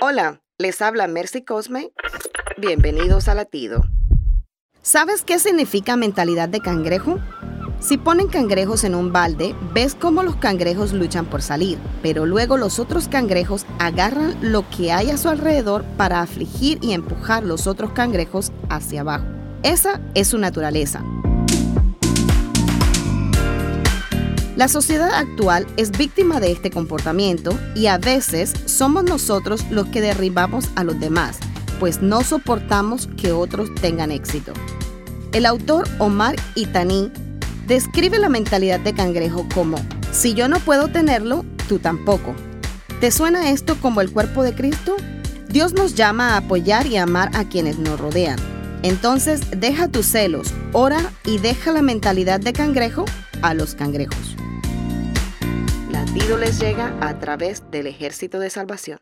Hola, les habla Mercy Cosme. Bienvenidos a Latido. ¿Sabes qué significa mentalidad de cangrejo? Si ponen cangrejos en un balde, ves cómo los cangrejos luchan por salir, pero luego los otros cangrejos agarran lo que hay a su alrededor para afligir y empujar los otros cangrejos hacia abajo. Esa es su naturaleza. La sociedad actual es víctima de este comportamiento y a veces somos nosotros los que derribamos a los demás, pues no soportamos que otros tengan éxito. El autor Omar Itani describe la mentalidad de cangrejo como, si yo no puedo tenerlo, tú tampoco. ¿Te suena esto como el cuerpo de Cristo? Dios nos llama a apoyar y amar a quienes nos rodean. Entonces deja tus celos, ora y deja la mentalidad de cangrejo a los cangrejos. Latido les llega a través del ejército de salvación.